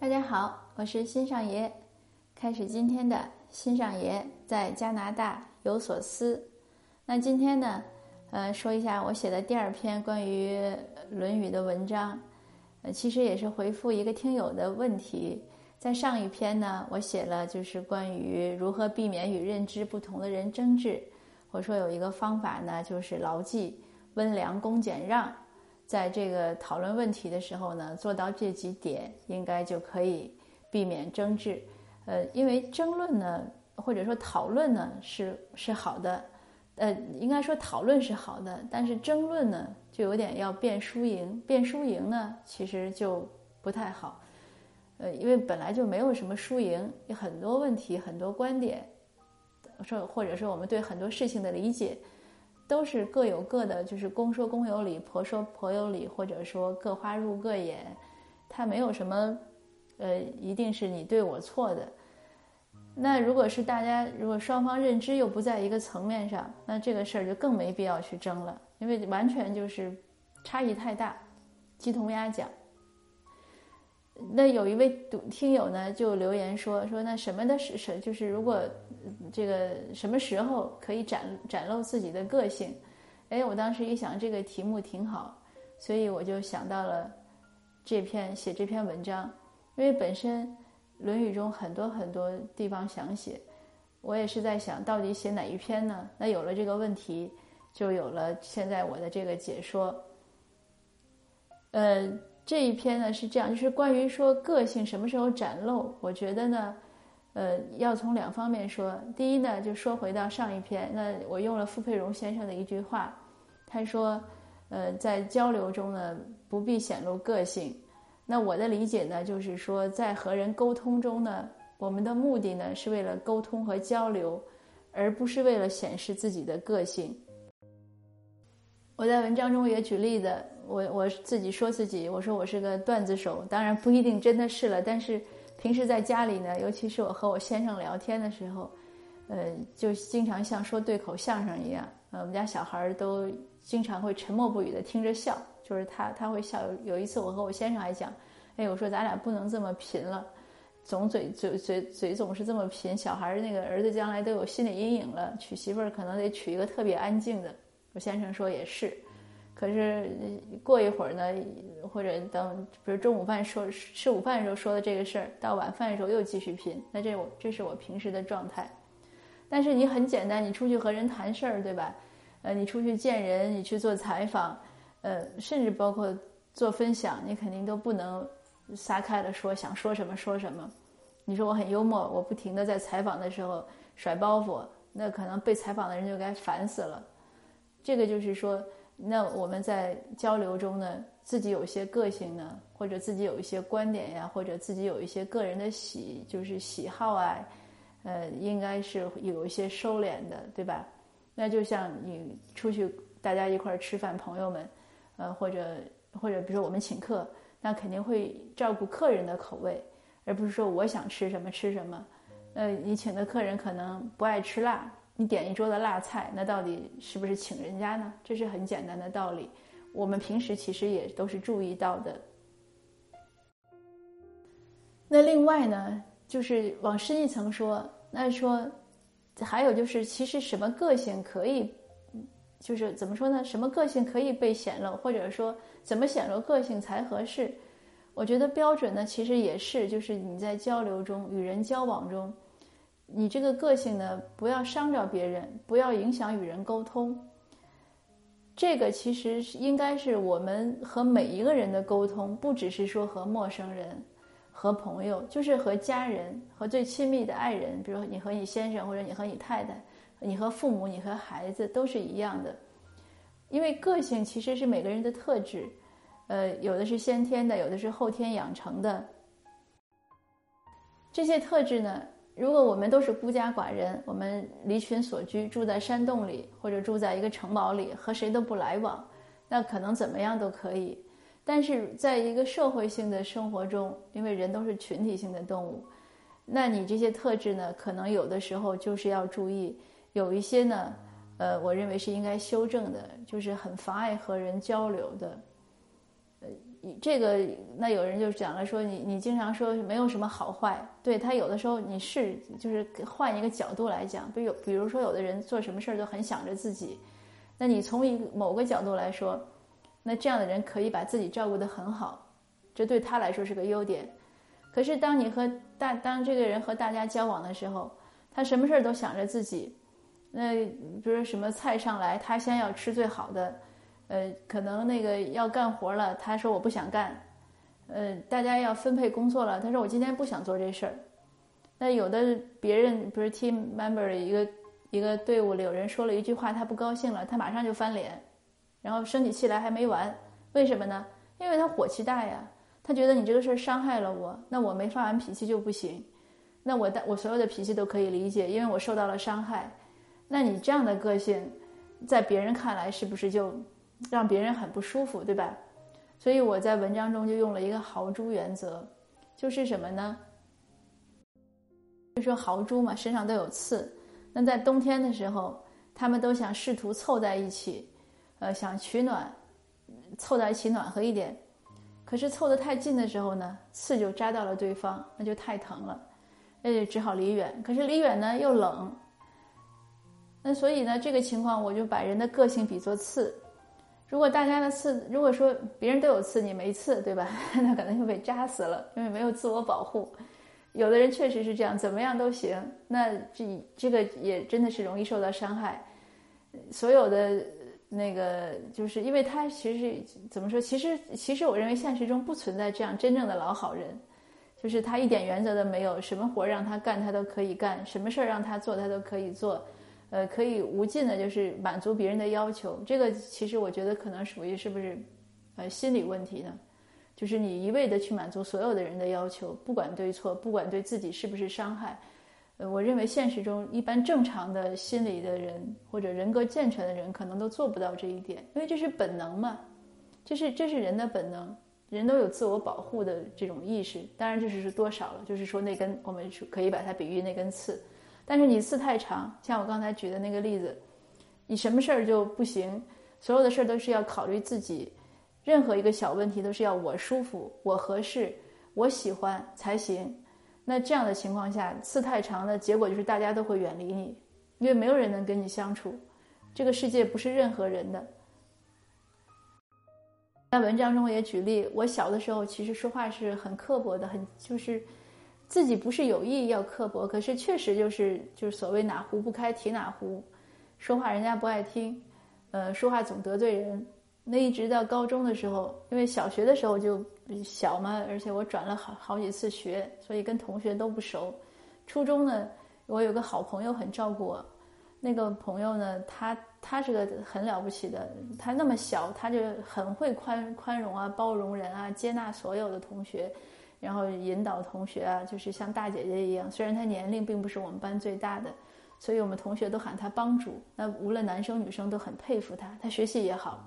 大家好，我是新上爷，开始今天的新上爷在加拿大有所思。那今天呢，呃，说一下我写的第二篇关于《论语》的文章，呃，其实也是回复一个听友的问题。在上一篇呢，我写了就是关于如何避免与认知不同的人争执。我说有一个方法呢，就是牢记温良恭俭让。在这个讨论问题的时候呢，做到这几点，应该就可以避免争执。呃，因为争论呢，或者说讨论呢，是是好的。呃，应该说讨论是好的，但是争论呢，就有点要辩输赢。辩输赢呢，其实就不太好。呃，因为本来就没有什么输赢，有很多问题、很多观点，说或者说我们对很多事情的理解。都是各有各的，就是公说公有理，婆说婆有理，或者说各花入各眼，它没有什么，呃，一定是你对我错的。那如果是大家，如果双方认知又不在一个层面上，那这个事儿就更没必要去争了，因为完全就是差异太大，鸡同鸭讲。那有一位读听友呢，就留言说说那什么的是是就是如果这个什么时候可以展展露自己的个性？哎，我当时一想这个题目挺好，所以我就想到了这篇写这篇文章，因为本身《论语》中很多很多地方想写，我也是在想到底写哪一篇呢？那有了这个问题，就有了现在我的这个解说，呃。这一篇呢是这样，就是关于说个性什么时候展露。我觉得呢，呃，要从两方面说。第一呢，就说回到上一篇，那我用了傅佩荣先生的一句话，他说，呃，在交流中呢，不必显露个性。那我的理解呢，就是说，在和人沟通中呢，我们的目的呢，是为了沟通和交流，而不是为了显示自己的个性。我在文章中也举例子。我我自己说自己，我说我是个段子手，当然不一定真的是了。但是平时在家里呢，尤其是我和我先生聊天的时候，呃，就经常像说对口相声一样。呃，我们家小孩儿都经常会沉默不语的听着笑，就是他他会笑。有一次我和我先生还讲，哎，我说咱俩不能这么贫了，总嘴嘴嘴嘴总是这么贫，小孩儿那个儿子将来都有心理阴影了，娶媳妇儿可能得娶一个特别安静的。我先生说也是。可是过一会儿呢，或者等，比如中午饭说吃午饭的时候说的这个事儿，到晚饭的时候又继续拼。那这我这是我平时的状态。但是你很简单，你出去和人谈事儿，对吧？呃，你出去见人，你去做采访，呃，甚至包括做分享，你肯定都不能撒开了说，想说什么说什么。你说我很幽默，我不停的在采访的时候甩包袱，那可能被采访的人就该烦死了。这个就是说。那我们在交流中呢，自己有一些个性呢，或者自己有一些观点呀，或者自己有一些个人的喜，就是喜好啊，呃，应该是有一些收敛的，对吧？那就像你出去大家一块儿吃饭，朋友们，呃，或者或者比如说我们请客，那肯定会照顾客人的口味，而不是说我想吃什么吃什么。呃，你请的客人可能不爱吃辣。你点一桌的辣菜，那到底是不是请人家呢？这是很简单的道理，我们平时其实也都是注意到的。那另外呢，就是往深一层说，那说还有就是，其实什么个性可以，就是怎么说呢？什么个性可以被显露，或者说怎么显露个性才合适？我觉得标准呢，其实也是，就是你在交流中、与人交往中。你这个个性呢，不要伤着别人，不要影响与人沟通。这个其实是应该是我们和每一个人的沟通，不只是说和陌生人、和朋友，就是和家人、和最亲密的爱人，比如你和你先生，或者你和你太太，你和父母，你和孩子都是一样的。因为个性其实是每个人的特质，呃，有的是先天的，有的是后天养成的。这些特质呢？如果我们都是孤家寡人，我们离群所居，住在山洞里，或者住在一个城堡里，和谁都不来往，那可能怎么样都可以。但是在一个社会性的生活中，因为人都是群体性的动物，那你这些特质呢，可能有的时候就是要注意，有一些呢，呃，我认为是应该修正的，就是很妨碍和人交流的。这个，那有人就讲了说你你经常说没有什么好坏，对他有的时候你是就是换一个角度来讲，比如比如说有的人做什么事儿都很想着自己，那你从一某个角度来说，那这样的人可以把自己照顾得很好，这对他来说是个优点。可是当你和大当这个人和大家交往的时候，他什么事儿都想着自己，那比如说什么菜上来，他先要吃最好的。呃，可能那个要干活了，他说我不想干。呃，大家要分配工作了，他说我今天不想做这事儿。那有的别人，比如 team member 一个一个队伍里有人说了一句话，他不高兴了，他马上就翻脸，然后生起气来还没完。为什么呢？因为他火气大呀，他觉得你这个事儿伤害了我，那我没发完脾气就不行。那我的我所有的脾气都可以理解，因为我受到了伤害。那你这样的个性，在别人看来是不是就？让别人很不舒服，对吧？所以我在文章中就用了一个豪猪原则，就是什么呢？就说豪猪嘛，身上都有刺。那在冬天的时候，他们都想试图凑在一起，呃，想取暖，凑在一起暖和一点。可是凑得太近的时候呢，刺就扎到了对方，那就太疼了，那就只好离远。可是离远呢又冷，那所以呢，这个情况我就把人的个性比作刺。如果大家的刺，如果说别人都有刺，你没刺，对吧？那可能就被扎死了，因为没有自我保护。有的人确实是这样，怎么样都行。那这这个也真的是容易受到伤害。所有的那个，就是因为他其实怎么说？其实其实我认为现实中不存在这样真正的老好人，就是他一点原则都没有，什么活让他干他都可以干，什么事儿让他做他都可以做。呃，可以无尽的，就是满足别人的要求。这个其实我觉得可能属于是不是，呃，心理问题呢？就是你一味的去满足所有的人的要求，不管对错，不管对自己是不是伤害。呃，我认为现实中一般正常的心理的人或者人格健全的人，可能都做不到这一点，因为这是本能嘛，这是这是人的本能，人都有自我保护的这种意识。当然，这是是多少了，就是说那根我们可以把它比喻那根刺。但是你刺太长，像我刚才举的那个例子，你什么事儿就不行，所有的事儿都是要考虑自己，任何一个小问题都是要我舒服、我合适、我喜欢才行。那这样的情况下，刺太长的结果就是大家都会远离你，因为没有人能跟你相处。这个世界不是任何人的。在文章中也举例，我小的时候其实说话是很刻薄的，很就是。自己不是有意要刻薄，可是确实就是就是所谓哪壶不开提哪壶，说话人家不爱听，呃，说话总得罪人。那一直到高中的时候，因为小学的时候就小嘛，而且我转了好好几次学，所以跟同学都不熟。初中呢，我有个好朋友很照顾我，那个朋友呢，他他是个很了不起的，他那么小，他就很会宽宽容啊，包容人啊，接纳所有的同学。然后引导同学啊，就是像大姐姐一样。虽然她年龄并不是我们班最大的，所以我们同学都喊她帮主。那无论男生女生都很佩服她，她学习也好。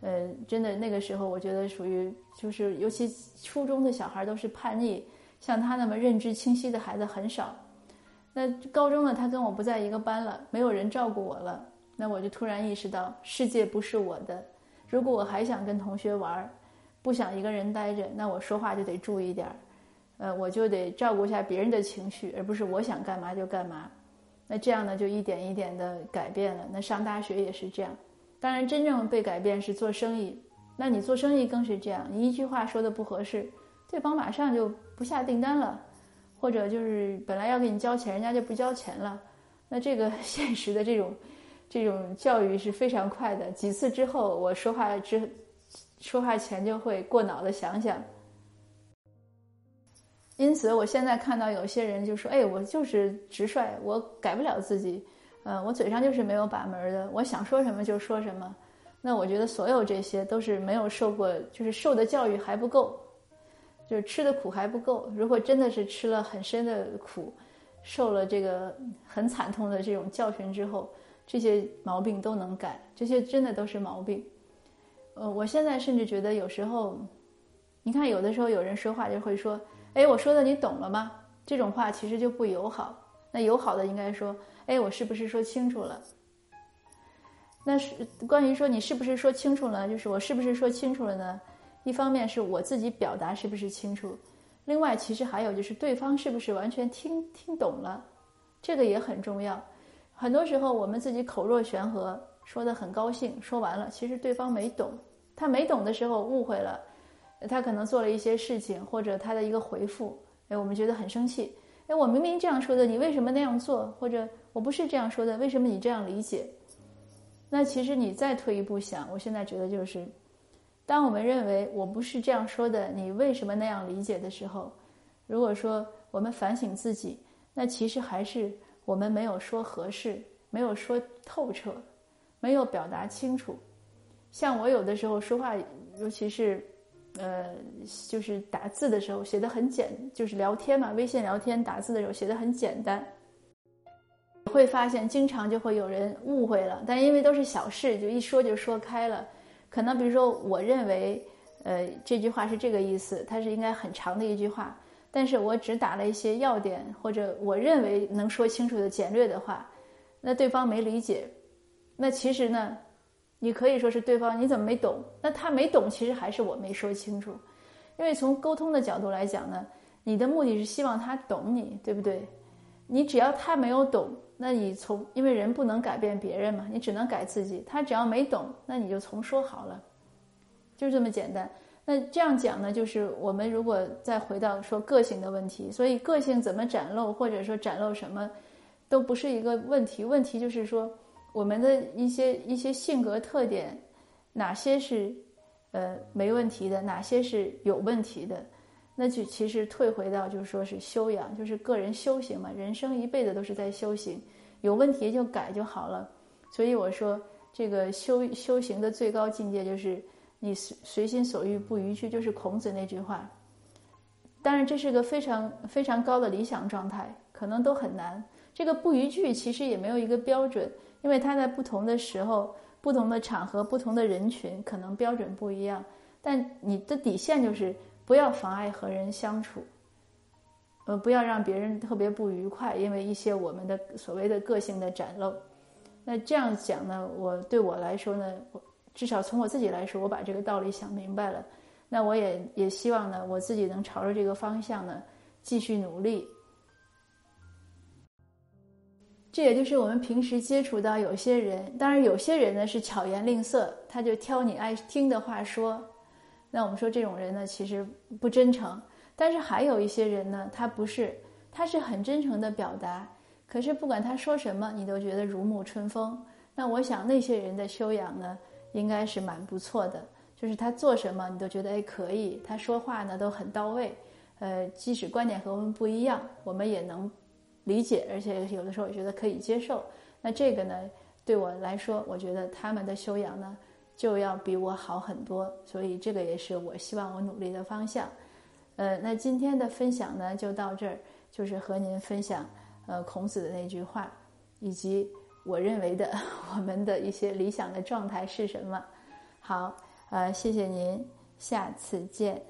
呃，真的那个时候，我觉得属于就是，尤其初中的小孩都是叛逆，像她那么认知清晰的孩子很少。那高中呢，她跟我不在一个班了，没有人照顾我了。那我就突然意识到，世界不是我的。如果我还想跟同学玩。不想一个人待着，那我说话就得注意点儿，呃，我就得照顾一下别人的情绪，而不是我想干嘛就干嘛。那这样呢，就一点一点的改变了。那上大学也是这样。当然，真正被改变是做生意。那你做生意更是这样，你一句话说的不合适，对方马上就不下订单了，或者就是本来要给你交钱，人家就不交钱了。那这个 现实的这种这种教育是非常快的。几次之后，我说话之。说话前就会过脑的想想，因此我现在看到有些人就说：“哎，我就是直率，我改不了自己，呃，我嘴上就是没有把门的，我想说什么就说什么。”那我觉得所有这些都是没有受过，就是受的教育还不够，就是吃的苦还不够。如果真的是吃了很深的苦，受了这个很惨痛的这种教训之后，这些毛病都能改，这些真的都是毛病。呃，我现在甚至觉得有时候，你看，有的时候有人说话就会说：“哎，我说的你懂了吗？”这种话其实就不友好。那友好的应该说：“哎，我是不是说清楚了？”那是关于说你是不是说清楚了，就是我是不是说清楚了呢？一方面是我自己表达是不是清楚，另外其实还有就是对方是不是完全听听懂了，这个也很重要。很多时候我们自己口若悬河，说的很高兴，说完了，其实对方没懂。他没懂的时候误会了，他可能做了一些事情，或者他的一个回复，哎，我们觉得很生气。哎，我明明这样说的，你为什么那样做？或者我不是这样说的，为什么你这样理解？那其实你再退一步想，我现在觉得就是。当我们认为我不是这样说的，你为什么那样理解的时候，如果说我们反省自己，那其实还是我们没有说合适，没有说透彻，没有表达清楚。像我有的时候说话，尤其是，呃，就是打字的时候写的很简，就是聊天嘛，微信聊天打字的时候写的很简单，会发现经常就会有人误会了，但因为都是小事，就一说就说开了。可能比如说，我认为，呃，这句话是这个意思，它是应该很长的一句话，但是我只打了一些要点，或者我认为能说清楚的简略的话，那对方没理解，那其实呢，你可以说是对方你怎么没懂？那他没懂，其实还是我没说清楚，因为从沟通的角度来讲呢，你的目的是希望他懂你，对不对？你只要他没有懂。那你从，因为人不能改变别人嘛，你只能改自己。他只要没懂，那你就从说好了，就这么简单。那这样讲呢，就是我们如果再回到说个性的问题，所以个性怎么展露，或者说展露什么，都不是一个问题。问题就是说，我们的一些一些性格特点，哪些是呃没问题的，哪些是有问题的。那就其实退回到就是说是修养，就是个人修行嘛。人生一辈子都是在修行，有问题就改就好了。所以我说，这个修修行的最高境界就是你随随心所欲不逾矩，就是孔子那句话。当然，这是个非常非常高的理想状态，可能都很难。这个不逾矩其实也没有一个标准，因为他在不同的时候、不同的场合、不同的人群，可能标准不一样。但你的底线就是。不要妨碍和人相处，呃，不要让别人特别不愉快，因为一些我们的所谓的个性的展露。那这样讲呢，我对我来说呢，我至少从我自己来说，我把这个道理想明白了。那我也也希望呢，我自己能朝着这个方向呢继续努力。这也就是我们平时接触到有些人，当然有些人呢是巧言令色，他就挑你爱听的话说。那我们说这种人呢，其实不真诚。但是还有一些人呢，他不是，他是很真诚的表达。可是不管他说什么，你都觉得如沐春风。那我想那些人的修养呢，应该是蛮不错的。就是他做什么，你都觉得哎可以。他说话呢都很到位。呃，即使观点和我们不一样，我们也能理解，而且有的时候我觉得可以接受。那这个呢，对我来说，我觉得他们的修养呢。就要比我好很多，所以这个也是我希望我努力的方向。呃，那今天的分享呢就到这儿，就是和您分享呃孔子的那句话，以及我认为的 我们的一些理想的状态是什么。好，呃，谢谢您，下次见。